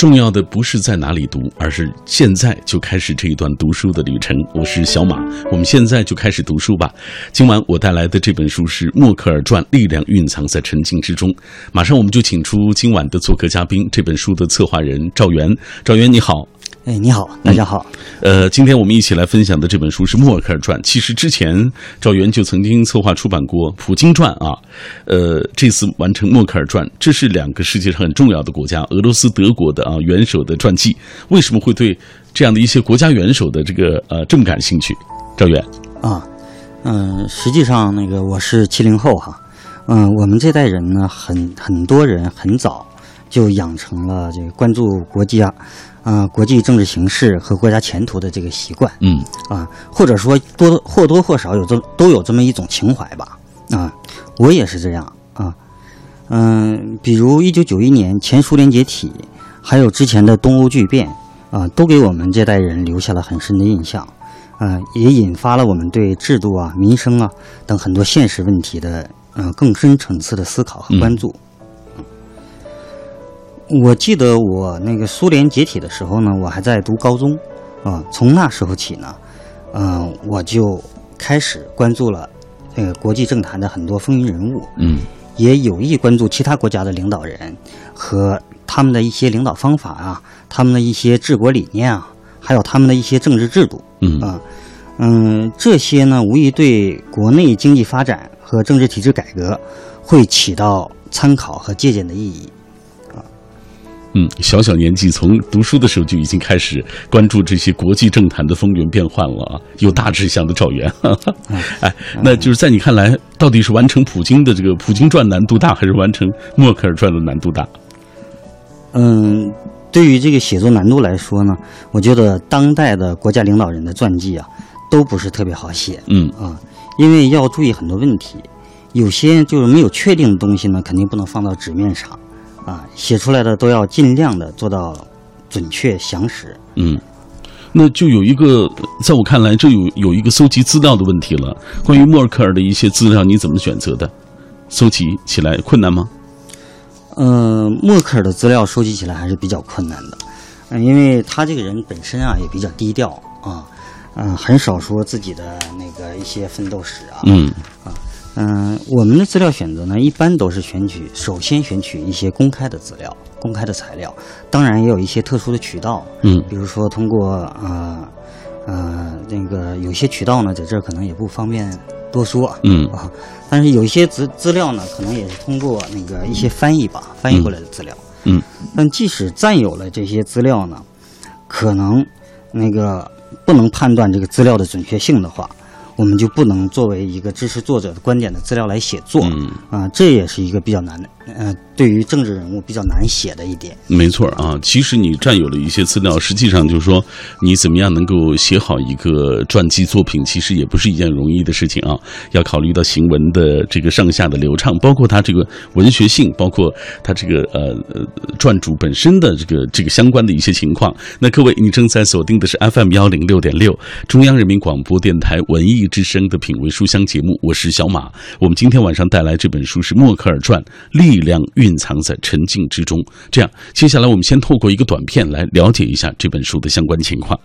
重要的不是在哪里读，而是现在就开始这一段读书的旅程。我是小马，我们现在就开始读书吧。今晚我带来的这本书是《默克尔传》，力量蕴藏在沉静之中。马上我们就请出今晚的做客嘉宾，这本书的策划人赵源。赵源，你好。哎，你好，大家好。呃，今天我们一起来分享的这本书是《默克尔传》。其实之前赵源就曾经策划出版过《普京传》啊。呃，这次完成《默克尔传》，这是两个世界上很重要的国家——俄罗斯、德国的啊元首的传记。为什么会对这样的一些国家元首的这个呃这么感兴趣？赵源啊，嗯，实际上那个我是七零后哈，嗯，我们这代人呢，很很多人很早就养成了这个关注国家。啊，国际政治形势和国家前途的这个习惯，嗯，啊，或者说多或多或少有这都有这么一种情怀吧，啊，我也是这样啊，嗯，比如一九九一年前苏联解体，还有之前的东欧剧变，啊，都给我们这代人留下了很深的印象，啊，也引发了我们对制度啊、民生啊等很多现实问题的嗯更深层次的思考和关注。我记得我那个苏联解体的时候呢，我还在读高中，啊，从那时候起呢，嗯，我就开始关注了那个国际政坛的很多风云人物，嗯，也有意关注其他国家的领导人和他们的一些领导方法啊，他们的一些治国理念啊，还有他们的一些政治制度，嗯。啊，嗯，这些呢，无疑对国内经济发展和政治体制改革会起到参考和借鉴的意义。嗯，小小年纪从读书的时候就已经开始关注这些国际政坛的风云变幻了啊！有大志向的赵源，哎，那就是在你看来，到底是完成普京的这个《普京传》难度大，还是完成《默克尔传》的难度大？嗯，对于这个写作难度来说呢，我觉得当代的国家领导人的传记啊，都不是特别好写。嗯啊，因为要注意很多问题，有些就是没有确定的东西呢，肯定不能放到纸面上。啊，写出来的都要尽量的做到准确详实。嗯，那就有一个，在我看来，这有有一个搜集资料的问题了。关于默克尔的一些资料，你怎么选择的？搜集起来困难吗？嗯，默克尔的资料收集起来还是比较困难的，嗯，因为他这个人本身啊也比较低调啊，嗯，很少说自己的那个一些奋斗史啊。嗯啊。嗯，我们的资料选择呢，一般都是选取首先选取一些公开的资料、公开的材料，当然也有一些特殊的渠道，嗯，比如说通过呃呃那个有些渠道呢，在这儿可能也不方便多说，嗯啊，但是有一些资资料呢，可能也是通过那个一些翻译吧，翻译过来的资料，嗯，但即使占有了这些资料呢，可能那个不能判断这个资料的准确性的话。我们就不能作为一个支持作者的观点的资料来写作，嗯。啊，这也是一个比较难的，呃，对于政治人物比较难写的一点。没错啊，其实你占有了一些资料，实际上就是说，你怎么样能够写好一个传记作品，其实也不是一件容易的事情啊。要考虑到行文的这个上下的流畅，包括它这个文学性，包括它这个呃呃传主本身的这个这个相关的一些情况。那各位，你正在锁定的是 FM 幺零六点六，中央人民广播电台文艺。之声的品味书香节目，我是小马。我们今天晚上带来这本书是《默克尔传》，量蕴藏在沉静之中。这样，接下来我们先透过一个短片来了解一下这本书的相关情况。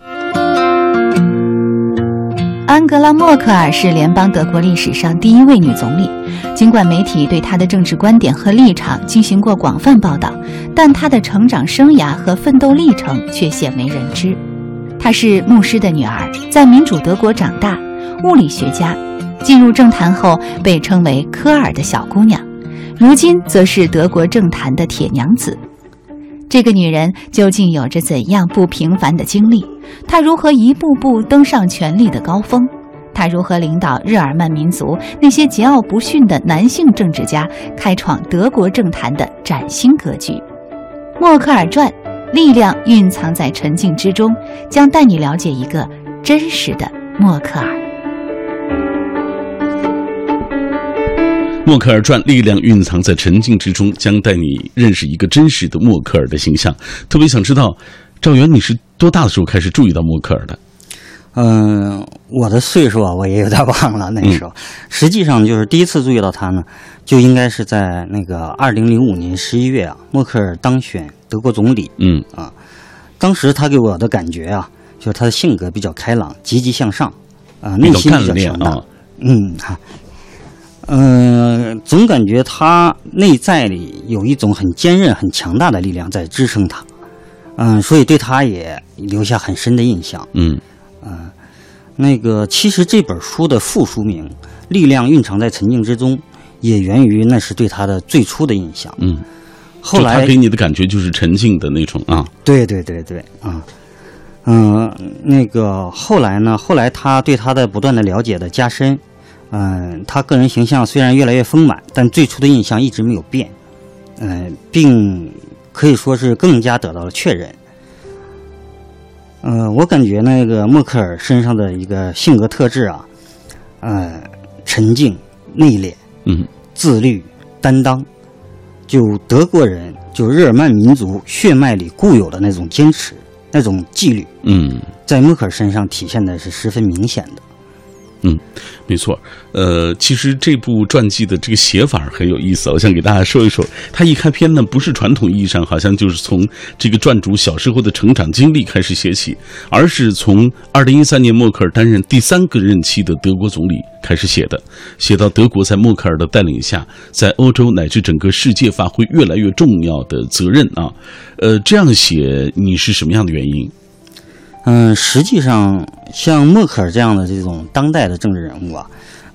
安格拉·默克尔是联邦德国历史上第一位女总理。尽管媒体对她的政治观点和立场进行过广泛报道，但她的成长生涯和奋斗历程却鲜为人知。她是牧师的女儿，在民主德国长大，物理学家。进入政坛后被称为“科尔的小姑娘”，如今则是德国政坛的铁娘子。这个女人究竟有着怎样不平凡的经历？她如何一步步登上权力的高峰？她如何领导日耳曼民族那些桀骜不驯的男性政治家，开创德国政坛的崭新格局？《默克尔传》，力量蕴藏在沉静之中，将带你了解一个真实的默克尔。《默克尔传》力量蕴藏在沉静之中，将带你认识一个真实的默克尔的形象。特别想知道，赵源，你是多大的时候开始注意到默克尔的？嗯，我的岁数啊，我也有点忘了。那时候，实际上就是第一次注意到他呢，就应该是在那个二零零五年十一月啊，默克尔当选德国总理。嗯啊当时他给我的感觉啊，就是他的性格比较开朗、积极向上，啊、内心比较强大。啊，嗯哈，嗯、总感觉他内在里有一种很坚韧、很强大的力量在支撑他。嗯，所以对他也留下很深的印象。嗯嗯那个，其实这本书的副书名《力量蕴藏在沉静之中》，也源于那是对他的最初的印象。嗯，后来他给你的感觉就是沉静的那种啊，对对对对，啊，嗯，那个后来呢？后来他对他的不断的了解的加深，嗯，他个人形象虽然越来越丰满，但最初的印象一直没有变，嗯，并可以说是更加得到了确认。嗯，我感觉那个默克尔身上的一个性格特质啊，呃，沉静、内敛、嗯自律、担当，就德国人就日耳曼民族血脉里固有的那种坚持、那种纪律，嗯。在默克尔身上体现的是十分明显的。嗯没错，呃，其实这部传记的这个写法很有意思，我想给大家说一说。它一开篇呢，不是传统意义上好像就是从这个传主小时候的成长经历开始写起，而是从二零一三年默克尔担任第三个任期的德国总理开始写的，写到德国在默克尔的带领下，在欧洲乃至整个世界发挥越来越重要的责任啊。呃，这样写你是什么样的原因？嗯，实际上像默克尔这样的这种当代的政治人物啊，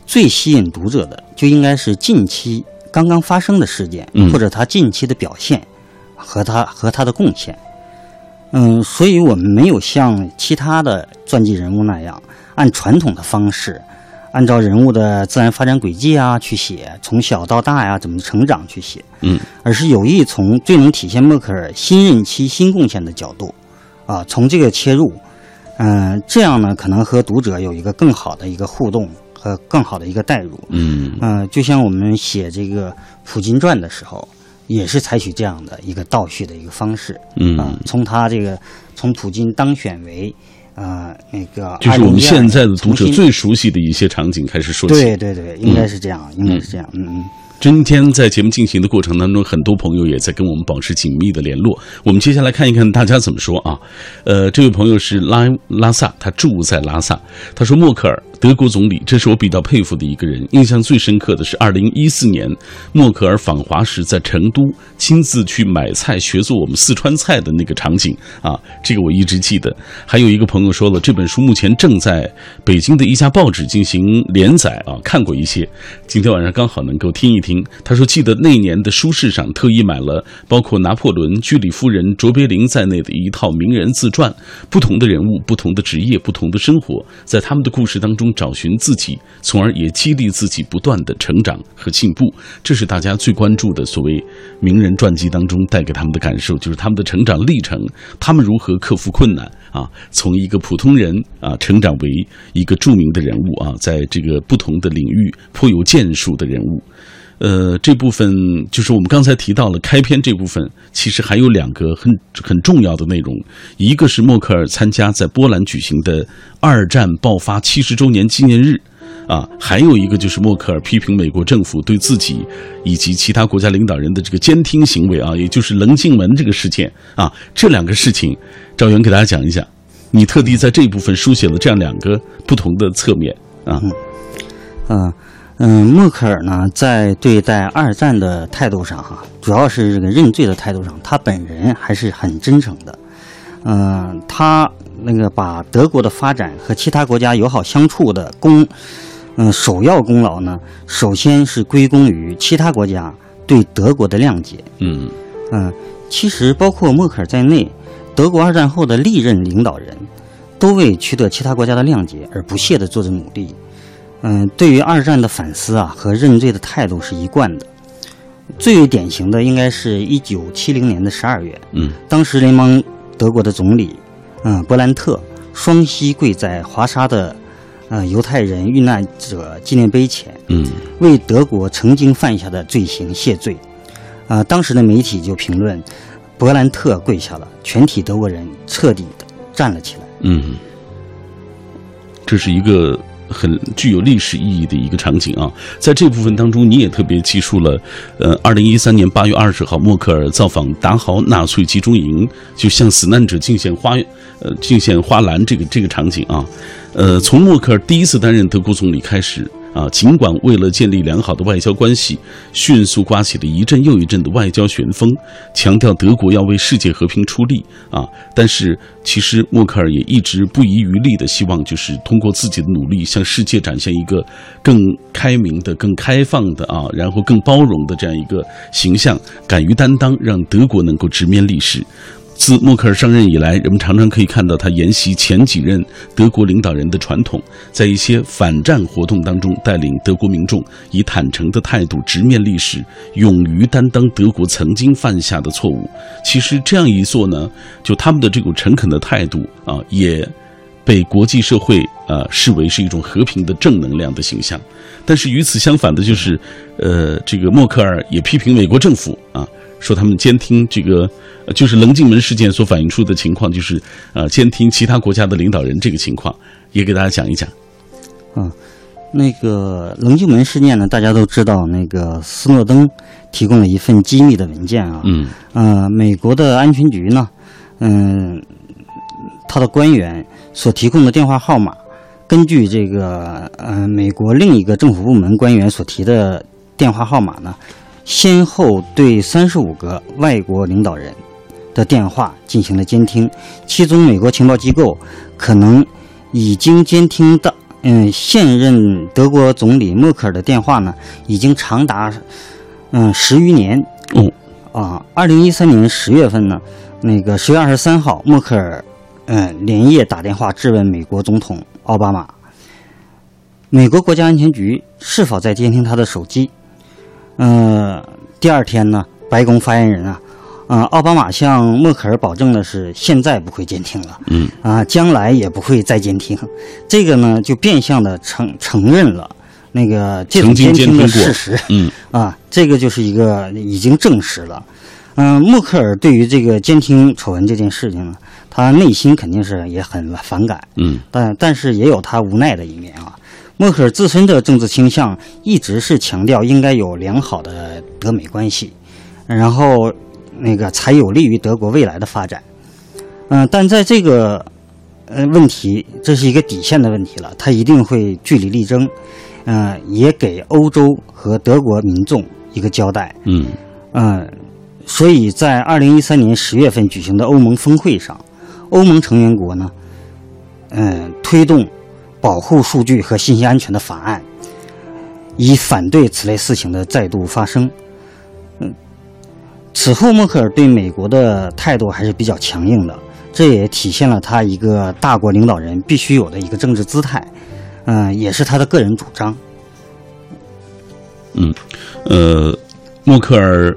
最吸引读者的就应该是近期刚刚发生的事件，嗯。或者他近期的表现和他和他的贡献。嗯，所以我们没有像其他的传记人物那样，按传统的方式，按照人物的自然发展轨迹啊去写，从小到大呀怎么成长去写，嗯。而是有意从最能体现默克尔新任期新贡献的角度，啊，从这个切入，嗯、这样呢可能和读者有一个更好的一个互动和更好的一个代入。嗯嗯、就像我们写这个普京传的时候，也是采取这样的一个倒叙的一个方式。嗯啊、从他这个从普京当选为呃那个就是我们现在的读者最熟悉的一些场景开始说起。对对对，应该是这样，应该是这样，嗯嗯。今天在节目进行的过程当中，很多朋友也在跟我们保持紧密的联络。我们接下来看一看大家怎么说啊？呃，这位朋友是拉拉萨，他住在拉萨。他说：“默克尔，德国总理，这是我比较佩服的一个人。印象最深刻的是二零一四年，默克尔访华时在成都亲自去买菜，学做我们四川菜的那个场景啊，这个我一直记得。还有一个朋友说了，这本书目前正在北京的一家报纸进行连载啊，看过一些。今天晚上刚好能够听一听。他说，记得那年的书市上特意买了包括拿破仑、居里夫人、卓别林在内的一套名人自传，不同的人物、不同的职业、不同的生活，在他们的故事当中找寻自己，从而也激励自己不断的成长和进步。这是大家最关注的所谓名人传记当中带给他们的感受，就是他们的成长历程，他们如何克服困难啊，从一个普通人啊成长为一个著名的人物啊，在这个不同的领域颇有建树的人物。呃，这部分就是我们刚才提到了开篇这部分，其实还有两个很很重要的内容，一个是默克尔参加在波兰举行的二战爆发七十周年纪念日。啊，还有一个就是默克尔批评美国政府对自己以及其他国家领导人的这个监听行为啊，也就是棱镜门这个事件啊，这两个事情，赵源给大家讲一讲。你特地在这一部分书写了这样两个不同的侧面啊，嗯嗯，默克尔呢，在对待二战的态度上，哈，主要是这个认罪的态度上，他本人还是很真诚的。嗯，他那个把德国的发展和其他国家友好相处的功，嗯，首要功劳呢，首先是归功于其他国家对德国的谅解。嗯嗯，其实包括默克尔在内，德国二战后的历任领导人，都为取得其他国家的谅解而不懈地做着努力。嗯，对于二战的反思啊和认罪的态度是一贯的。最为典型的应该是一九七零年的十二月，嗯当时联邦德国的总理，嗯，勃兰特双膝跪在华沙的，呃，犹太人遇难者纪念碑前，嗯为德国曾经犯下的罪行谢罪。啊、当时的媒体就评论，勃兰特跪下了，全体德国人彻底的站了起来。嗯，这是一个很具有历史意义的一个场景啊。在这部分当中，你也特别记述了，呃，二零一三年八月二十号，默克尔造访达豪纳粹集中营，就向死难者敬献花，呃，敬献花篮这个这个场景啊。呃，从默克尔第一次担任德国总理开始。啊，尽管为了建立良好的外交关系，迅速刮起了一阵又一阵的外交旋风，强调德国要为世界和平出力啊，但是其实默克尔也一直不遗余力的希望，就是通过自己的努力，向世界展现一个更开明的、更开放的啊，然后更包容的这样一个形象，敢于担当，让德国能够直面历史。自默克尔上任以来，人们常常可以看到他沿袭前几任德国领导人的传统，在一些反战活动当中，带领德国民众以坦诚的态度直面历史，勇于担当德国曾经犯下的错误。其实这样一做呢，就他们的这种诚恳的态度啊，也被国际社会啊视为是一种和平的正能量的形象。但是与此相反的就是，呃，这个默克尔也批评美国政府啊。说他们监听这个，就是棱镜门事件所反映出的情况，就是呃监听其他国家的领导人这个情况，也给大家讲一讲。嗯，那个棱镜门事件呢，大家都知道，那个斯诺登提供了一份机密的文件啊。嗯。呃，美国的安全局呢，嗯，他的官员所提供的电话号码，根据这个呃美国另一个政府部门官员所提的电话号码呢。先后对三十五个外国领导人的电话进行了监听，其中美国情报机构可能已经监听到，嗯，现任德国总理默克尔的电话呢，已经长达嗯十余年。嗯，啊，二零一三年十月份呢，那个十月二十三号，默克尔嗯连夜打电话质问美国总统奥巴马，美国国家安全局是否在监听他的手机。嗯，第二天呢，白宫发言人啊，啊，奥巴马向默克尔保证的是，现在不会监听了，嗯，啊，将来也不会再监听，这个呢，就变相的承承认了那个这种监听的事实，嗯，啊，这个就是一个已经证实了，嗯，默克尔对于这个监听丑闻这件事情呢，他内心肯定是也很反感，嗯，但但是也有他无奈的一面啊。默克尔自身的政治倾向一直是强调应该有良好的德美关系，然后那个才有利于德国未来的发展。嗯，但在这个呃问题，这是一个底线的问题了，他一定会据理力争，嗯，也给欧洲和德国民众一个交代。嗯嗯，所以在二零一三年十月份举行的欧盟峰会上，欧盟成员国呢，嗯，推动。保护数据和信息安全的法案，以反对此类事情的再度发生。嗯，此后默克尔对美国的态度还是比较强硬的，这也体现了他一个大国领导人必须有的一个政治姿态。嗯，也是他的个人主张。嗯，呃，默克尔。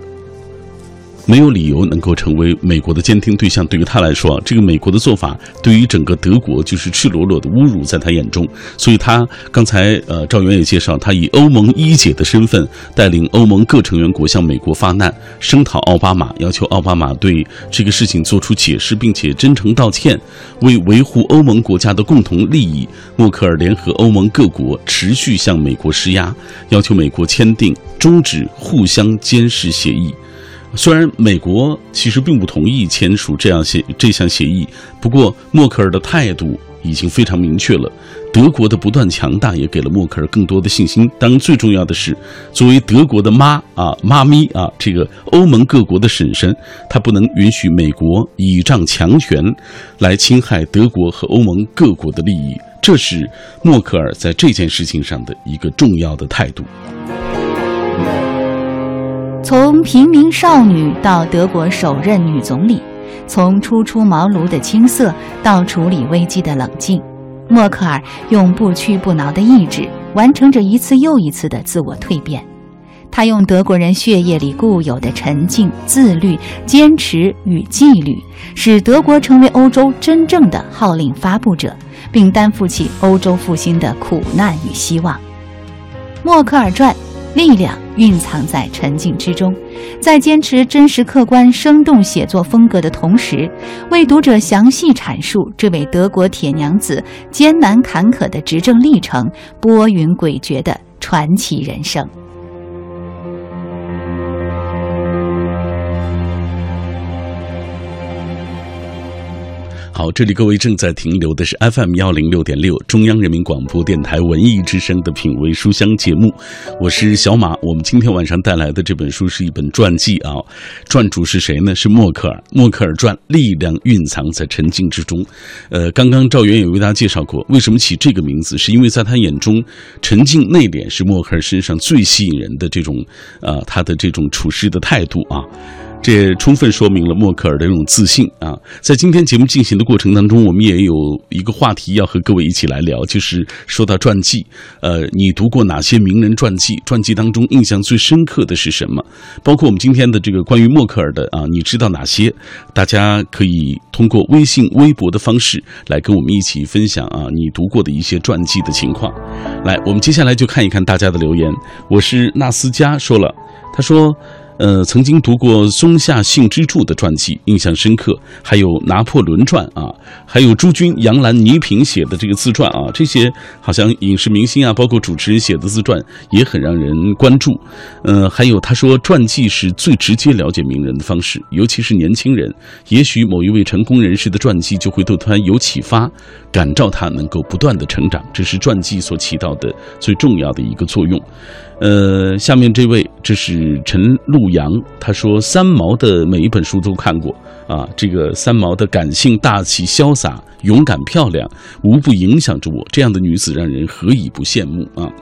没有理由能够成为美国的监听对象。对于他来说，这个美国的做法对于整个德国就是赤裸裸的侮辱，在他眼中。所以，他刚才呃，赵源也介绍，他以欧盟一姐的身份带领欧盟各成员国向美国发难，声讨奥巴马，要求奥巴马对这个事情做出解释，并且真诚道歉。为维护欧盟国家的共同利益，默克尔联合欧盟各国持续向美国施压，要求美国签订终止互相监视协议。虽然美国其实并不同意签署这样协这项协议，不过默克尔的态度已经非常明确了。德国的不断强大也给了默克尔更多的信心。当然，最重要的是，作为德国的妈啊妈咪啊，这个欧盟各国的婶婶，她不能允许美国倚仗强权来侵害德国和欧盟各国的利益。这是默克尔在这件事情上的一个重要的态度。从平民少女到德国首任女总理，从初出茅庐的青涩到处理危机的冷静，默克尔用不屈不挠的意志完成着一次又一次的自我蜕变。她用德国人血液里固有的沉静、自律、坚持与纪律，使德国成为欧洲真正的号令发布者，并担负起欧洲复兴的苦难与希望。默克尔传：力量。蕴藏在沉静之中。在坚持真实、客观、生动写作风格的同时，为读者详细阐述这位德国铁娘子艰难坎坷的执政历程、波云诡谲的传奇人生。好，这里各位正在停留的是 FM 幺零六点六中央人民广播电台文艺之声的品味书香节目，我是小马。我们今天晚上带来的这本书是一本传记啊，传主是谁呢？是默克尔。默克尔传，力量蕴藏在沉静之中。呃，刚刚赵源也为大家介绍过，为什么起这个名字，是因为在他眼中，沉静内敛是默克尔身上最吸引人的这种，呃，他的这种处事的态度啊。这也充分说明了默克尔的这种自信啊！在今天节目进行的过程当中，我们也有一个话题要和各位一起来聊，就是说到传记。呃，你读过哪些名人传记？传记当中印象最深刻的是什么？包括我们今天的这个关于默克尔的啊，你知道哪些？大家可以通过微信、微博的方式来跟我们一起分享啊，你读过的一些传记的情况。来，我们接下来就看一看大家的留言。我是纳斯加说了，他说。呃，曾经读过松下幸之助的传记，印象深刻。还有拿破仑传啊，还有朱军、杨澜、倪萍写的这个自传啊，这些好像影视明星啊，包括主持人写的自传也很让人关注。呃，还有他说，传记是最直接了解名人的方式，尤其是年轻人，也许某一位成功人士的传记就会对他有启发，感召他能够不断的成长，这是传记所起到的最重要的一个作用。呃，下面这位这是陈陆阳，他说三毛的每一本书都看过啊。这个三毛的感性、大气、潇洒、勇敢、漂亮，无不影响着我。这样的女子让人何以不羡慕啊？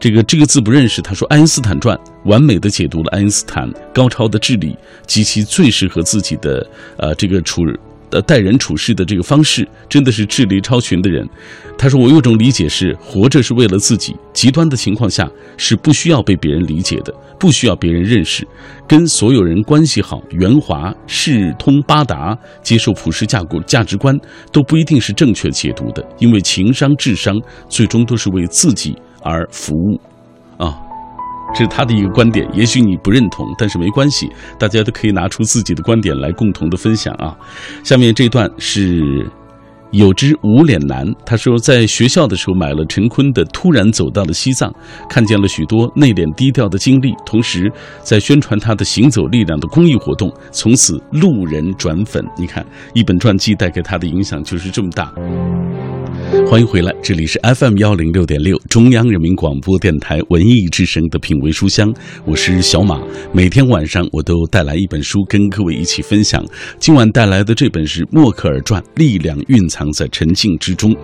这个这个字不认识。他说《爱因斯坦传》完美的解读了爱因斯坦高超的智力及其最适合自己的呃这个处。的待人处事的这个方式，真的是智力超群的人。他说：“我有种理解是，活着是为了自己。极端的情况下，是不需要被别人理解的，不需要别人认识，跟所有人关系好、圆滑、四通八达，接受普世价值价值观，都不一定是正确解读的。因为情商、智商，最终都是为自己而服务。”啊。这是他的一个观点，也许你不认同，但是没关系，大家都可以拿出自己的观点来共同的分享啊。下面这段是有只无脸男，他说在学校的时候买了陈坤的《突然走到了西藏》，看见了许多内敛低调的经历，同时在宣传他的行走力量的公益活动，从此路人转粉。你看，一本传记带给他的影响就是这么大。欢迎回来，这里是 FM 幺零六点六中央人民广播电台文艺之声的品味书香，我是小马。每天晚上我都带来一本书跟各位一起分享。今晚带来的这本是《默克尔传》，力量蕴藏在沉静之中。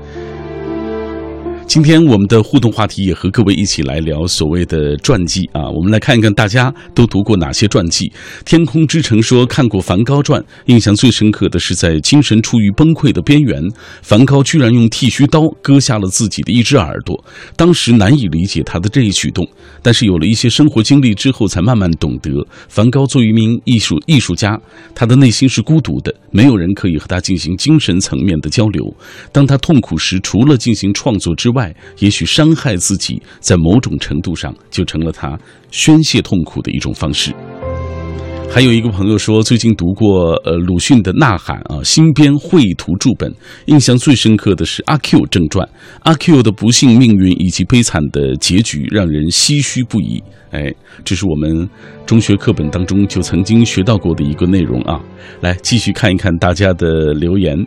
今天我们的互动话题也和各位一起来聊所谓的传记啊，我们来看一看大家都读过哪些传记。天空之城说看过梵高传，印象最深刻的是在精神处于崩溃的边缘，梵高居然用剃须刀割下了自己的一只耳朵，当时难以理解他的这一举动，但是有了一些生活经历之后，才慢慢懂得，梵高作为一名艺术艺术家，他的内心是孤独的，没有人可以和他进行精神层面的交流。当他痛苦时，除了进行创作之外，外也许伤害自己，在某种程度上就成了他宣泄痛苦的一种方式。还有一个朋友说，最近读过呃鲁迅的《呐喊》啊，新编绘图注本，印象最深刻的是《阿 Q 正传》，阿 Q 的不幸命运以及悲惨的结局，让人唏嘘不已。哎，这是我们中学课本当中就曾经学到过的一个内容啊。来，继续看一看大家的留言。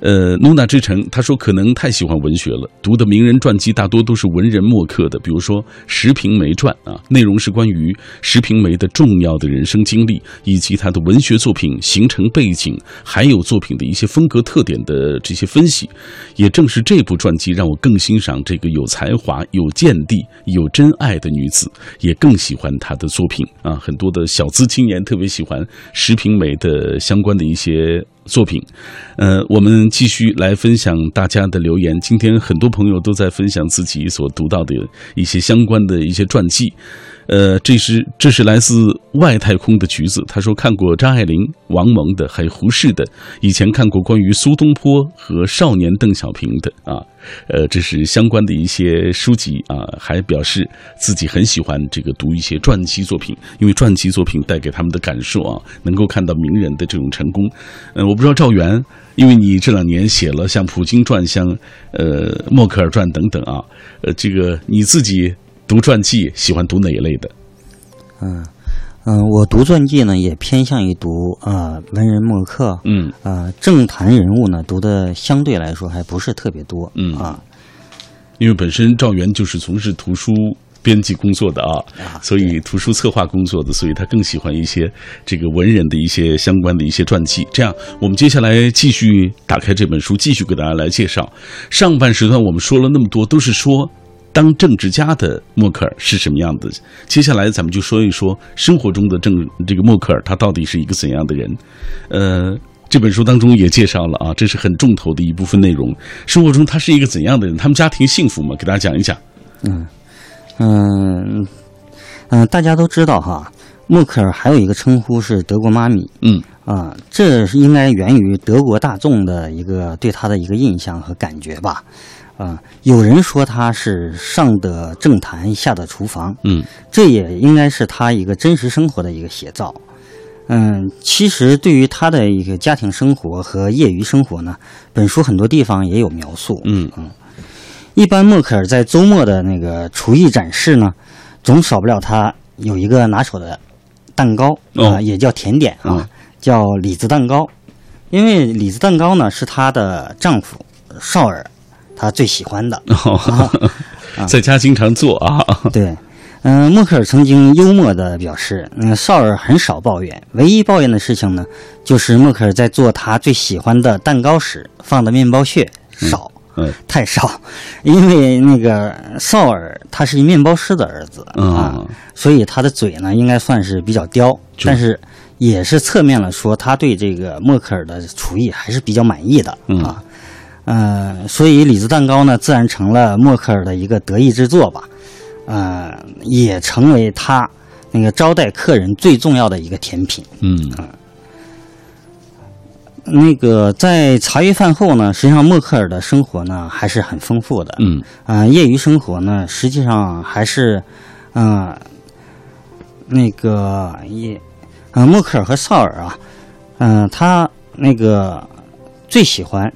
呃，努娜之城，他说可能太喜欢文学了，读的名人传记大多都是文人墨客的，比如说《石平梅传》啊，内容是关于石平梅的重要的人生经历，以及他的文学作品形成背景，还有作品的一些风格特点的这些分析。也正是这部传记让我更欣赏这个有才华、有见地、有真爱的女子，也更喜欢她的作品啊。很多的小资青年特别喜欢石平梅的相关的一些。作品，呃，我们继续来分享大家的留言。今天很多朋友都在分享自己所读到的一些相关的一些传记。呃，这是这是来自外太空的橘子。他说看过张爱玲、王蒙的，还有胡适的，以前看过关于苏东坡和少年邓小平的啊。呃，这是相关的一些书籍啊，还表示自己很喜欢这个读一些传记作品，因为传记作品带给他们的感受啊，能够看到名人的这种成功。嗯，我不知道赵源，因为你这两年写了像普京传、像呃默克尔传等等啊，呃，这个你自己读传记喜欢读哪一类的？嗯嗯，我读传记呢，也偏向于读啊文人墨客，嗯啊政坛人物呢，读的相对来说还不是特别多，嗯啊，因为本身赵源就是从事图书编辑工作的啊，啊所以图书策划工作的，所以他更喜欢一些这个文人的一些相关的一些传记。这样，我们接下来继续打开这本书，继续给大家来介绍。上半时段我们说了那么多，都是说当政治家的默克尔是什么样的。接下来咱们就说一说生活中的政这个默克尔他到底是一个怎样的人。呃，这本书当中也介绍了啊，这是很重头的一部分内容。生活中他是一个怎样的人？他们家庭幸福吗？给大家讲一讲。嗯嗯嗯，大家都知道哈，默克尔还有一个称呼是德国妈咪嗯啊，这是应该源于德国大众的一个对他的一个印象和感觉吧。啊，有人说他是上的政坛，下的厨房，嗯这也应该是他一个真实生活的一个写照。嗯，其实对于他的一个家庭生活和业余生活呢，本书很多地方也有描述。嗯嗯一般默克尔在周末的那个厨艺展示呢，总少不了他有一个拿手的蛋糕啊、哦也叫甜点啊，嗯叫李子蛋糕。因为李子蛋糕呢是她的丈夫绍尔他最喜欢的。哦，在家经常做啊。对，嗯、默克尔曾经幽默的表示，嗯、绍尔很少抱怨，唯一抱怨的事情呢，就是默克尔在做他最喜欢的蛋糕时放的面包屑少。嗯太少，因为那个绍尔他是一面包师的儿子、嗯啊，所以他的嘴呢应该算是比较刁，但是也是侧面了说他对这个默克尔的厨艺还是比较满意的、嗯啊。呃，所以李子蛋糕呢，自然成了默克尔的一个得意之作吧，呃，也成为他那个招待客人最重要的一个甜品。嗯那个在茶余饭后呢，实际上默克尔的生活呢还是很丰富的。嗯啊、业余生活呢，实际上还是，嗯、那个也，呃，默克尔和绍尔啊，嗯、他那个最喜欢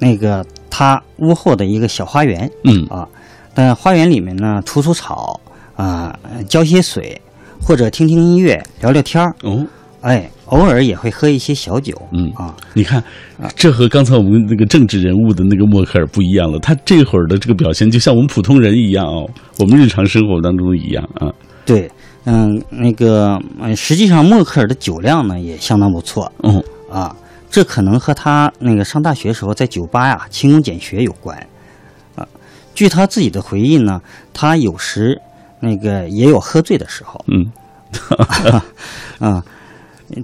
那个他屋后的一个小花园嗯啊，但花园里面呢，除除草啊、浇些水，或者听听音乐，聊聊天儿，哦哎，偶尔也会喝一些小酒，嗯啊，你看，这和刚才我们那个政治人物的那个默克尔不一样了。他这会儿的这个表现，就像我们普通人一样哦，我们日常生活当中一样啊。对，嗯，那个，呃实际上默克尔的酒量呢也相当不错嗯，啊，这可能和他那个上大学时候在酒吧呀勤工俭学有关啊。据他自己的回忆呢，他有时那个也有喝醉的时候嗯 啊，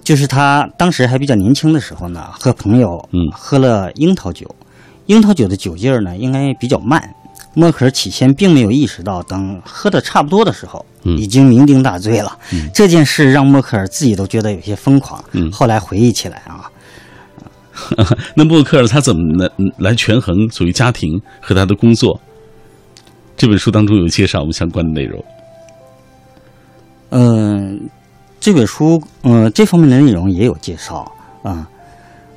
就是他当时还比较年轻的时候呢，和朋友嗯喝了樱桃酒，樱桃酒的酒劲儿呢应该比较慢。默克尔起先并没有意识到，等喝的差不多的时候，嗯已经酩酊大醉了。这件事让默克尔自己都觉得有些疯狂。嗯后来回忆起来啊，那默克尔他怎么能来权衡所谓家庭和他的工作？这本书当中有介绍我们相关的内容。嗯、这本书，嗯，这方面的内容也有介绍啊，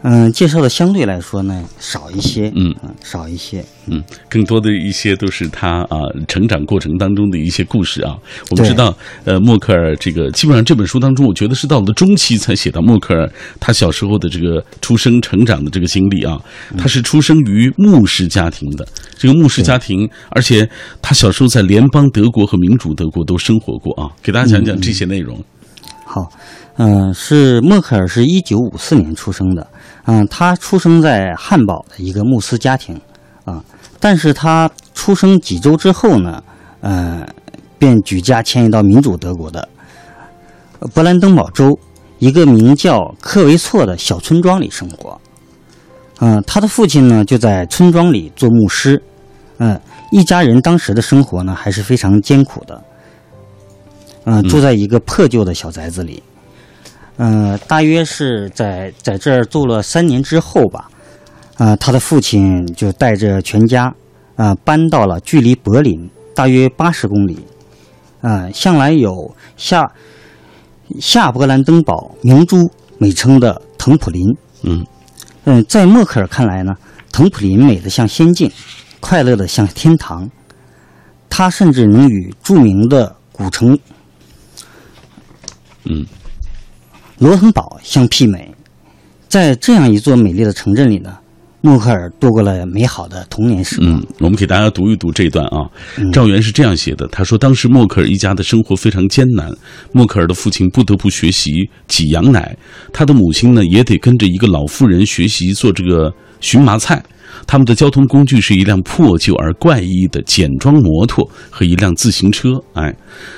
嗯、介绍的相对来说呢少一些，嗯少一些，嗯，更多的一些都是他啊成长过程当中的一些故事啊。我们知道，呃，默克尔这个基本上这本书当中，我觉得是到了中期才写到默克尔他小时候的这个出生成长的这个经历啊。他是出生于牧师家庭的，这个牧师家庭，而且他小时候在联邦德国和民主德国都生活过啊。给大家讲讲这些内容。好，嗯、是默克尔是一九五四年出生的，嗯、他出生在汉堡的一个牧师家庭，啊、但是他出生几周之后呢，呃，便举家迁移到民主德国的呃勃兰登堡州一个名叫科维措的小村庄里生活。嗯、他的父亲呢就在村庄里做牧师，嗯、一家人当时的生活呢还是非常艰苦的。嗯、住在一个破旧的小宅子里。呃，大约是在在这儿住了三年之后吧，啊、他的父亲就带着全家啊、搬到了距离柏林大约八十公里，啊、向来有夏夏勃兰登堡明珠美称的腾普林。嗯嗯，在默克尔看来呢，腾普林美得像仙境，快乐的像天堂。他甚至能与著名的古城嗯罗滕堡相媲美。在这样一座美丽的城镇里呢，默克尔度过了美好的童年时光。嗯，我们给大家读一读这段啊。赵源是这样写的，他说当时默克尔一家的生活非常艰难，默克尔的父亲不得不学习挤羊奶，他的母亲呢也得跟着一个老妇人学习做这个荨麻菜。他们的交通工具是一辆破旧而怪异的简装摩托和一辆自行车。哎，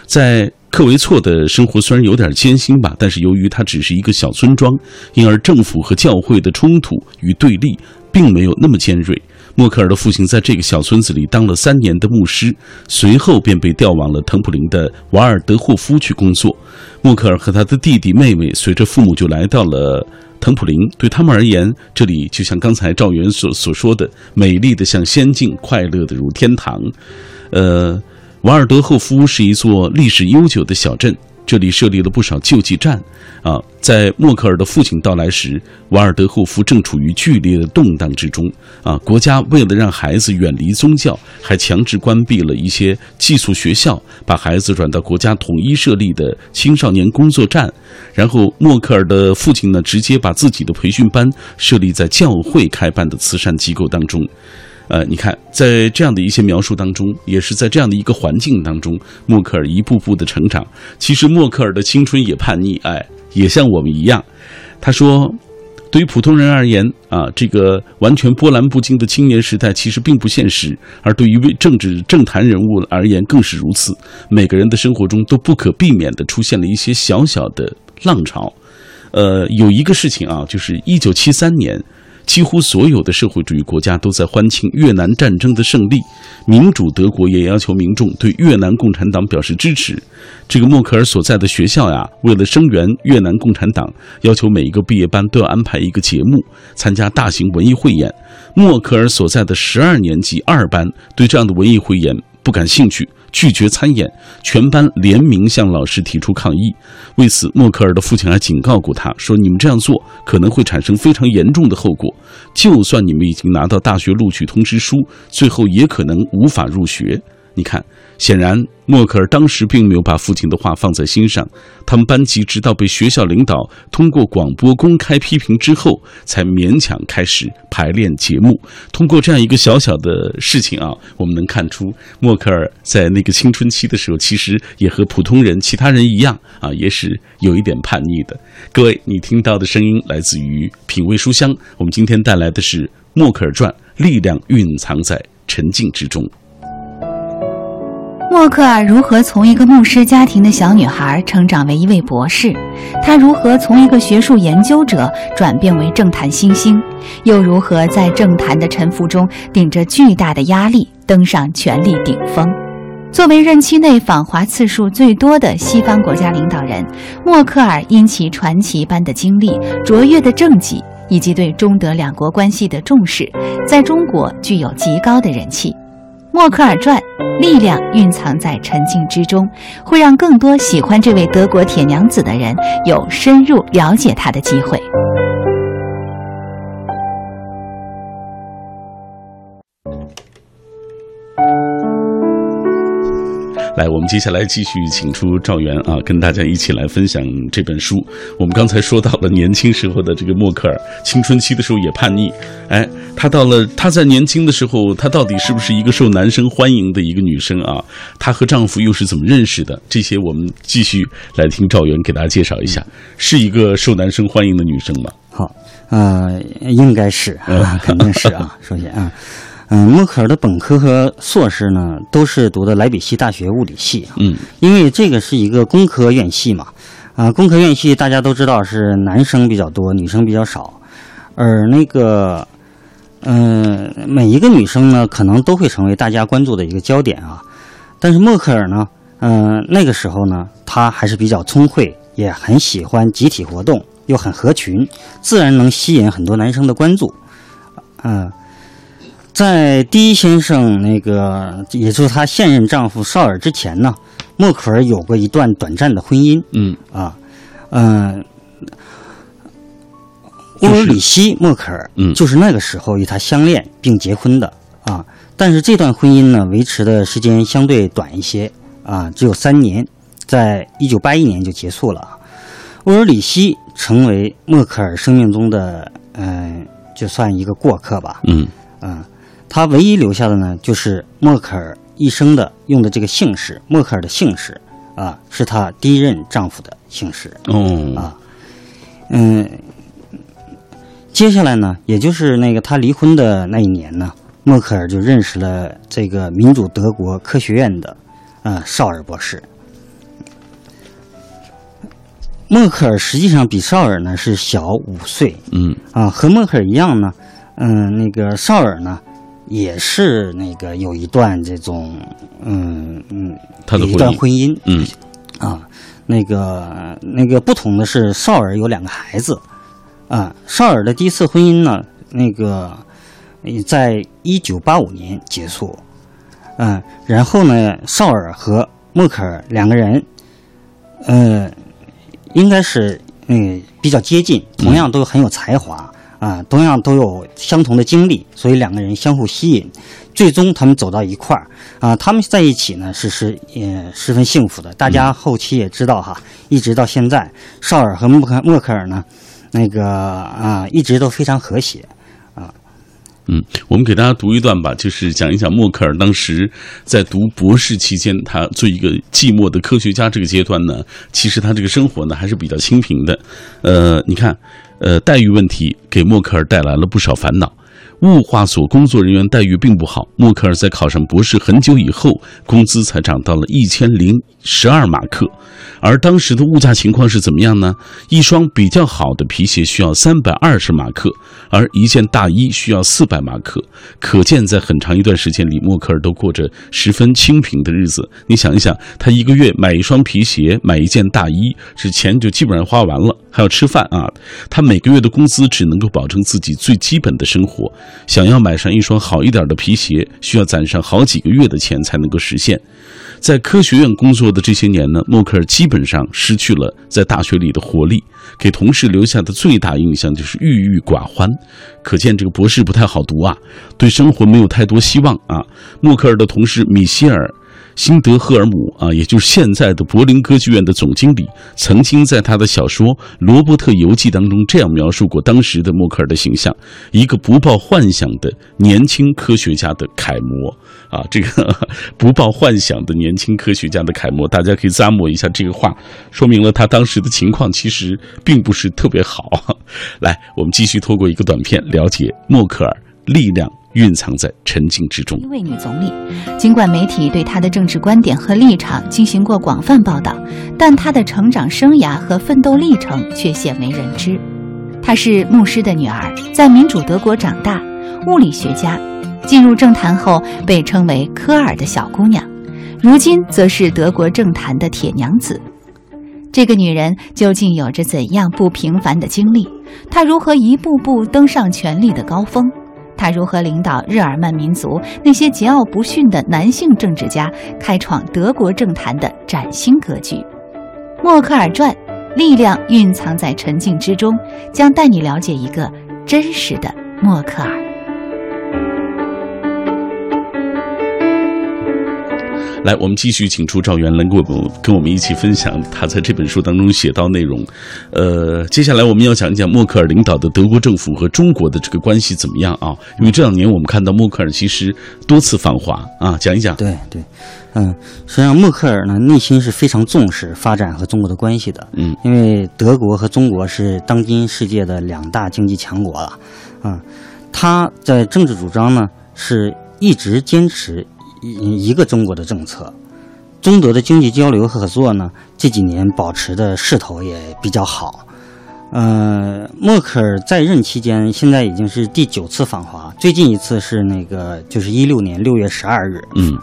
在克维措的生活虽然有点艰辛吧，但是由于它只是一个小村庄，因而政府和教会的冲突与对立并没有那么尖锐。默克尔的父亲在这个小村子里当了三年的牧师，随后便被调往了滕普林的瓦尔德霍夫去工作。默克尔和他的弟弟妹妹随着父母就来到了滕普林。对他们而言，这里就像刚才赵源所所说的，美丽的像仙境，快乐的如天堂。呃，瓦尔德霍夫是一座历史悠久的小镇，这里设立了不少救济站。啊，在默克尔的父亲到来时，瓦尔德霍夫正处于剧烈的动荡之中。啊，国家为了让孩子远离宗教，还强制关闭了一些寄宿学校，把孩子转到国家统一设立的青少年工作站。然后，默克尔的父亲呢，直接把自己的培训班设立在教会开办的慈善机构当中。呃，你看，在这样的一些描述当中，也是在这样的一个环境当中，默克尔一步步的成长。其实，默克尔的青春也叛逆，哎，也像我们一样。他说，对于普通人而言，啊，这个完全波澜不惊的青年时代其实并不现实，而对于为政治政坛人物而言更是如此。每个人的生活中都不可避免的出现了一些小小的浪潮。呃，有一个事情啊，就是一九七三年。几乎所有的社会主义国家都在欢庆越南战争的胜利，民主德国也要求民众对越南共产党表示支持。这个默克尔所在的学校呀，为了声援越南共产党，要求每一个毕业班都要安排一个节目，参加大型文艺汇演。默克尔所在的十二年级二班对这样的文艺汇演不感兴趣。拒绝参演，全班联名向老师提出抗议。为此，默克尔的父亲还警告过他说：“你们这样做可能会产生非常严重的后果。就算你们已经拿到大学录取通知书，最后也可能无法入学。”你看，显然默克尔当时并没有把父亲的话放在心上。他们班级直到被学校领导通过广播公开批评之后，才勉强开始排练节目。通过这样一个小小的事情啊，我们能看出默克尔在那个青春期的时候，其实也和普通人、其他人一样啊，也是有一点叛逆的。各位，你听到的声音来自于品味书香。我们今天带来的是《默克尔传》，力量蕴藏在沉静之中。默克尔如何从一个牧师家庭的小女孩成长为一位博士？她如何从一个学术研究者转变为政坛新星？又如何在政坛的沉浮中顶着巨大的压力登上权力顶峰？作为任期内访华次数最多的西方国家领导人，默克尔因其传奇般的经历、卓越的政绩以及对中德两国关系的重视，在中国具有极高的人气。《默克尔传》力量蕴藏在沉静之中，会让更多喜欢这位德国铁娘子的人有深入了解她的机会。来，我们接下来继续请出赵源啊，跟大家一起来分享这本书。我们刚才说到了年轻时候的这个默克尔，青春期的时候也叛逆。哎，她到了，她在年轻的时候，她到底是不是一个受男生欢迎的一个女生啊？她和丈夫又是怎么认识的？这些我们继续来听赵源给大家介绍一下，是一个受男生欢迎的女生吗？好，呃，应该是啊，肯定是啊。首先啊，嗯、默克尔的本科和硕士呢，都是读的莱比锡大学物理系啊。嗯因为这个是一个工科院系嘛，啊、工科院系大家都知道是男生比较多，女生比较少，而那个，嗯、每一个女生呢，可能都会成为大家关注的一个焦点啊。但是默克尔呢，嗯、那个时候呢，他还是比较聪慧，也很喜欢集体活动，又很合群，自然能吸引很多男生的关注。嗯、在第一先生那个，也就是她现任丈夫绍尔之前呢，默克尔有过一段短暂的婚姻嗯啊，嗯、乌尔里希·默克尔，嗯就是那个时候与她相恋并结婚的啊。但是这段婚姻呢，维持的时间相对短一些啊，只有三年，在一九八一年就结束了。乌尔里希成为默克尔生命中的，嗯、就算一个过客吧，嗯嗯，他唯一留下的呢，就是默克尔一生的用的这个姓氏，默克尔的姓氏啊，是她第一任丈夫的姓氏。哦啊嗯，接下来呢，也就是那个他离婚的那一年呢，默克尔就认识了这个民主德国科学院的呃绍尔博士。默克尔实际上比绍尔呢是小五岁嗯啊，和默克尔一样呢，嗯，那个绍尔呢也是那个有一段这种嗯嗯他的有一段婚姻。嗯。啊，那个那个不同的是，绍尔有两个孩子，啊，绍尔的第一次婚姻呢，那个呃在一九八五年结束，嗯、然后呢，绍尔和默克尔两个人，呃，应该是嗯、比较接近，同样都很有才华。啊，同样都有相同的经历，所以两个人相互吸引，最终他们走到一块儿啊。他们在一起呢，是是也十分幸福的。大家后期也知道哈，一直到现在，绍尔和默克默克尔呢，那个啊，一直都非常和谐。嗯，我们给大家读一段吧，就是讲一讲默克尔当时在读博士期间，他做一个寂寞的科学家这个阶段呢，其实他这个生活呢还是比较清贫的。呃，你看，呃，待遇问题给默克尔带来了不少烦恼。物化所工作人员待遇并不好。默克尔在考上博士很久以后，工资才涨到了一千零十二马克。而当时的物价情况是怎么样呢？一双比较好的皮鞋需要三百二十马克，而一件大衣需要四百马克。可见，在很长一段时间里，默克尔都过着十分清贫的日子。你想一想，他一个月买一双皮鞋，买一件大衣，这钱就基本上花完了，还要吃饭啊。他每个月的工资只能够保证自己最基本的生活。想要买上一双好一点的皮鞋，需要攒上好几个月的钱才能够实现。在科学院工作的这些年呢，默克尔基本上失去了在大学里的活力，给同事留下的最大印象就是郁郁寡欢。可见这个博士不太好读啊，对生活没有太多希望啊。默克尔的同事米歇尔。辛德赫尔姆啊，也就是现在的柏林歌剧院的总经理，曾经在他的小说《罗伯特游记》当中这样描述过当时的默克尔的形象：一个不抱幻想的年轻科学家的楷模啊，这个不抱幻想的年轻科学家的楷模，大家可以咂摸一下这个话，说明了他当时的情况其实并不是特别好。来，我们继续透过一个短片了解默克尔力量。蕴藏在沉静之中。一位女总理，尽管媒体对她的政治观点和立场进行过广泛报道，但她的成长生涯和奋斗历程却鲜为人知。她是牧师的女儿，在民主德国长大，物理学家，进入政坛后被称为科尔的小姑娘，如今则是德国政坛的铁娘子。这个女人究竟有着怎样不平凡的经历？她如何一步步登上权力的高峰？他如何领导日耳曼民族那些桀骜不驯的男性政治家，开创德国政坛的崭新格局？《默克尔传》，力量蕴藏在沉静之中，将带你了解一个真实的默克尔。来，我们继续请出赵元来跟我们跟我们一起分享他在这本书当中写到内容。呃，接下来我们要讲一讲默克尔领导的德国政府和中国的这个关系怎么样啊？因为这两年我们看到默克尔其实多次访华啊，讲一讲。对对，嗯，实际上默克尔呢内心是非常重视发展和中国的关系的，嗯，因为德国和中国是当今世界的两大经济强国了，啊、嗯，他在政治主张呢是一直坚持一一个中国的政策，中德的经济交流合作呢这几年保持的势头也比较好。呃，默克尔在任期间，现在已经是第九次访华，最近一次是那个就是一六年六月十二日。嗯，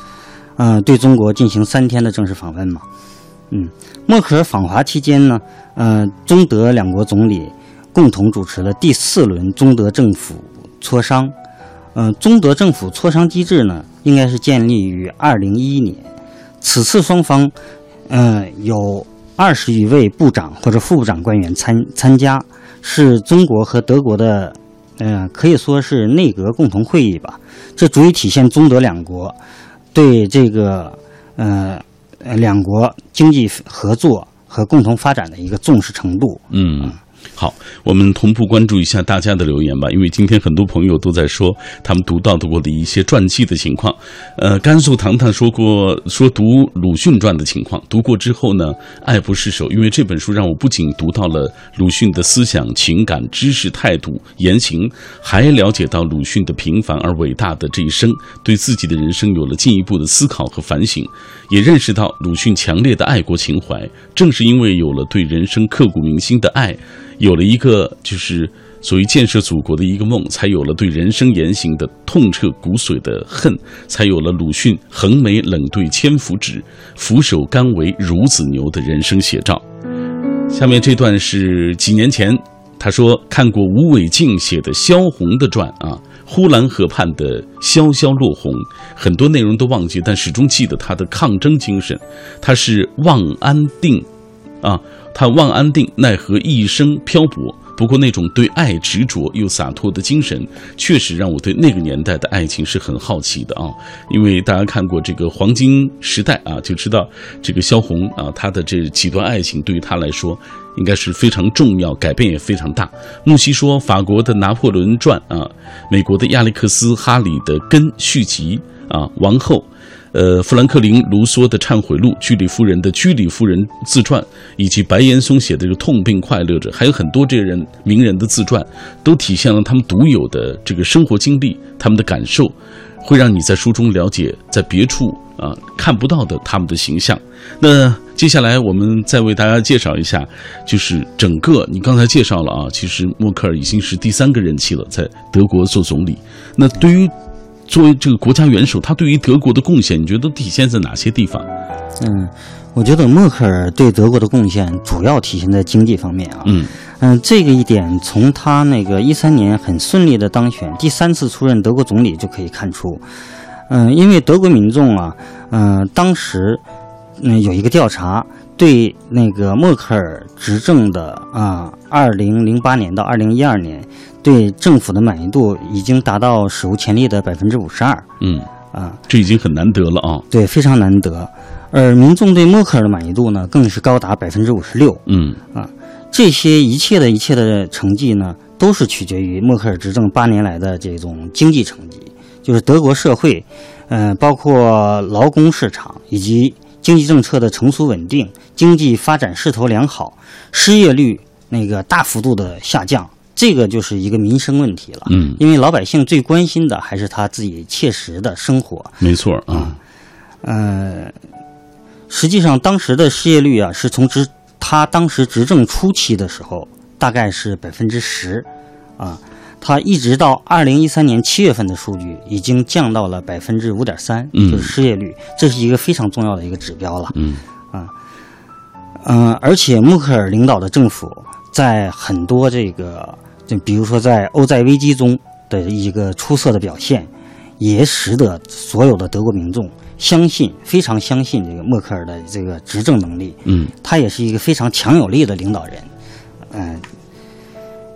嗯，对中国进行三天的正式访问嘛。嗯，默克尔访华期间呢，呃，中德两国总理共同主持了第四轮中德政府磋商。嗯，中德政府磋商机制呢，应该是建立于二零一一年。此次双方，嗯，有二十余位部长或者副部长官员参参加，是中国和德国的，嗯，可以说是内阁共同会议吧。这足以体现中德两国对这个，呃，两国经济合作和共同发展的一个重视程度。嗯。好，我们同步关注一下大家的留言吧，因为今天很多朋友都在说他们读到过的一些传记的情况。呃，甘肃糖糖说过说读鲁迅传的情况，读过之后呢，爱不释手，因为这本书让我不仅读到了鲁迅的思想、情感、知识、态度、言行，还了解到鲁迅的平凡而伟大的这一生，对自己的人生有了进一步的思考和反省，也认识到鲁迅强烈的爱国情怀。正是因为有了对人生刻骨铭心的爱。有了一个就是所谓建设祖国的一个梦，才有了对人生言行的痛彻骨髓的恨，才有了鲁迅横眉冷对千夫指，俯首甘为孺子牛的人生写照。下面这段是几年前，他说看过吴伟静写的萧红的传啊，呼兰河畔的萧萧落红，很多内容都忘记，但始终记得他的抗争精神。他是望安定，啊。他望安定，奈何一生漂泊。不过那种对爱执着又洒脱的精神，确实让我对那个年代的爱情是很好奇的啊。因为大家看过这个黄金时代啊，就知道这个萧红啊，她的这几段爱情对于她来说应该是非常重要，改变也非常大。木西说，法国的拿破仑传啊，美国的亚历克斯哈里的根续集啊，王后。呃，富兰克林·卢梭的《忏悔录》，居里夫人的《居里夫人自传》，以及白岩松写的这个《痛并快乐着》，还有很多这些人名人的自传，都体现了他们独有的这个生活经历，他们的感受，会让你在书中了解在别处啊看不到的他们的形象。那接下来我们再为大家介绍一下，就是整个你刚才介绍了啊，其实默克尔已经是第三个任期了，在德国做总理。那对于作为这个国家元首，他对于德国的贡献，你觉得体现在哪些地方？嗯，我觉得默克尔对德国的贡献主要体现在经济方面啊。嗯嗯，这个一点从他那个一三年很顺利的当选，第三次出任德国总理就可以看出。嗯，因为德国民众啊，嗯，当时嗯有一个调查，对那个默克尔执政的啊，二零零八年到二零一二年。对政府的满意度已经达到史无前例的百分之五十二。嗯啊，这已经很难得了啊。对，非常难得。而民众对默克尔的满意度呢，更是高达百分之五十六。嗯啊，这些一切的一切的成绩呢，都是取决于默克尔执政八年来的这种经济成绩。就是德国社会，嗯，包括劳工市场以及经济政策的成熟稳定，经济发展势头良好，失业率那个大幅度的下降。这个就是一个民生问题了，嗯，因为老百姓最关心的还是他自己切实的生活。没错啊，呃，实际上当时的失业率啊，是从执他当时执政初期的时候，大概是百分之十，啊，他一直到二零一三年七月份的数据已经降到了百分之五点三，就是失业率，这是一个非常重要的一个指标了，嗯，啊，嗯，而且默克尔领导的政府在很多这个。就比如说，在欧债危机中的一个出色的表现，也使得所有的德国民众相信，非常相信这个默克尔的这个执政能力。嗯，他也是一个非常强有力的领导人。嗯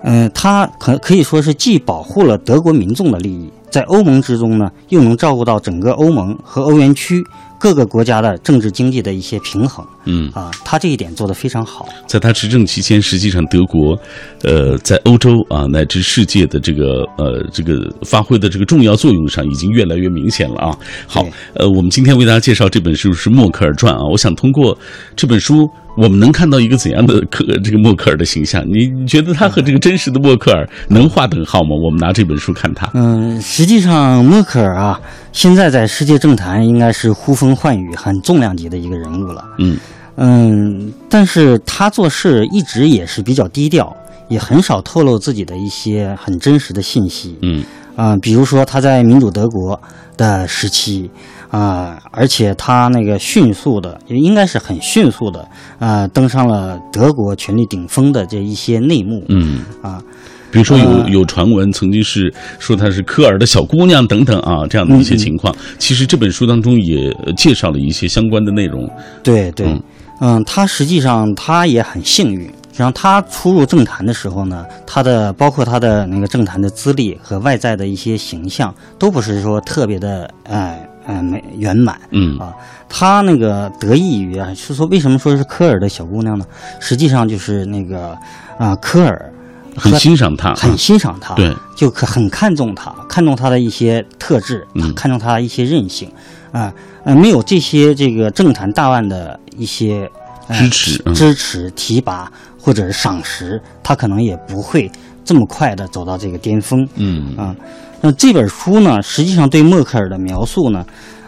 嗯，他可可以说是既保护了德国民众的利益，在欧盟之中呢，又能照顾到整个欧盟和欧元区。各个国家的政治经济的一些平衡，嗯啊，他这一点做得非常好。在他执政期间，实际上德国，呃，在欧洲啊乃至世界的这个呃这个发挥的这个重要作用上，已经越来越明显了啊。好，呃，我们今天为大家介绍这本书是《默克尔传》啊，我想通过这本书。我们能看到一个怎样的克这个默克尔的形象？你你觉得他和这个真实的默克尔能划等号吗？我们拿这本书看他。嗯，实际上默克尔啊，现在在世界政坛应该是呼风唤雨、很重量级的一个人物了。嗯嗯，但是他做事一直也是比较低调，也很少透露自己的一些很真实的信息。嗯啊，比如说他在民主德国的时期。啊、而且他那个迅速的，也应该是很迅速的，啊，登上了德国权力顶峰的这一些内幕，嗯啊，比如说有呃有传闻曾经是说她是科尔的小姑娘等等啊，这样的一些情况。其实这本书当中也呃介绍了一些相关的内容。对对，嗯嗯他实际上他也很幸运。然后他初入政坛的时候呢，他的包括他的那个政坛的资历和外在的一些形象，都不是说特别的呃呃美圆满。嗯啊，他那个得益于啊，是说为什么说是科尔的小姑娘呢？实际上就是那个啊，科尔很欣赏她，很啊欣赏她，对，就可很看重她，看重她的一些特质，嗯看重她的一些韧性，啊呃，没有这些这个政坛大腕的一些、呃支持嗯支持提拔或者是赏识，她可能也不会这么快的走到这个巅峰。嗯啊，那这本书呢，实际上对默克尔的描述呢，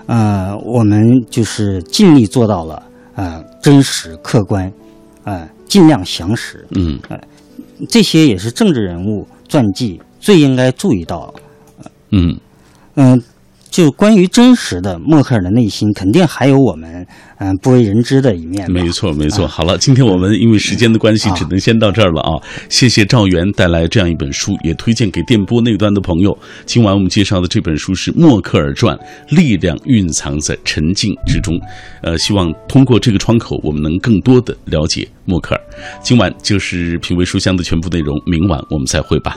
呃，我们就是尽力做到了，呃，真实客观，呃，尽量详实，嗯这些也是政治人物传记最应该注意到。嗯嗯、就关于真实的默克尔的内心，肯定还有我们嗯、不为人知的一面。没错，没错。好了，今天我们因为时间的关系，啊只能先到这儿了啊！谢谢赵源带来这样一本书，也推荐给电波那端的朋友。今晚我们介绍的这本书是《默克尔传》，力量蕴藏在沉静之中。呃，希望通过这个窗口，我们能更多的了解默克尔。今晚就是品味书香的全部内容，明晚我们再会吧。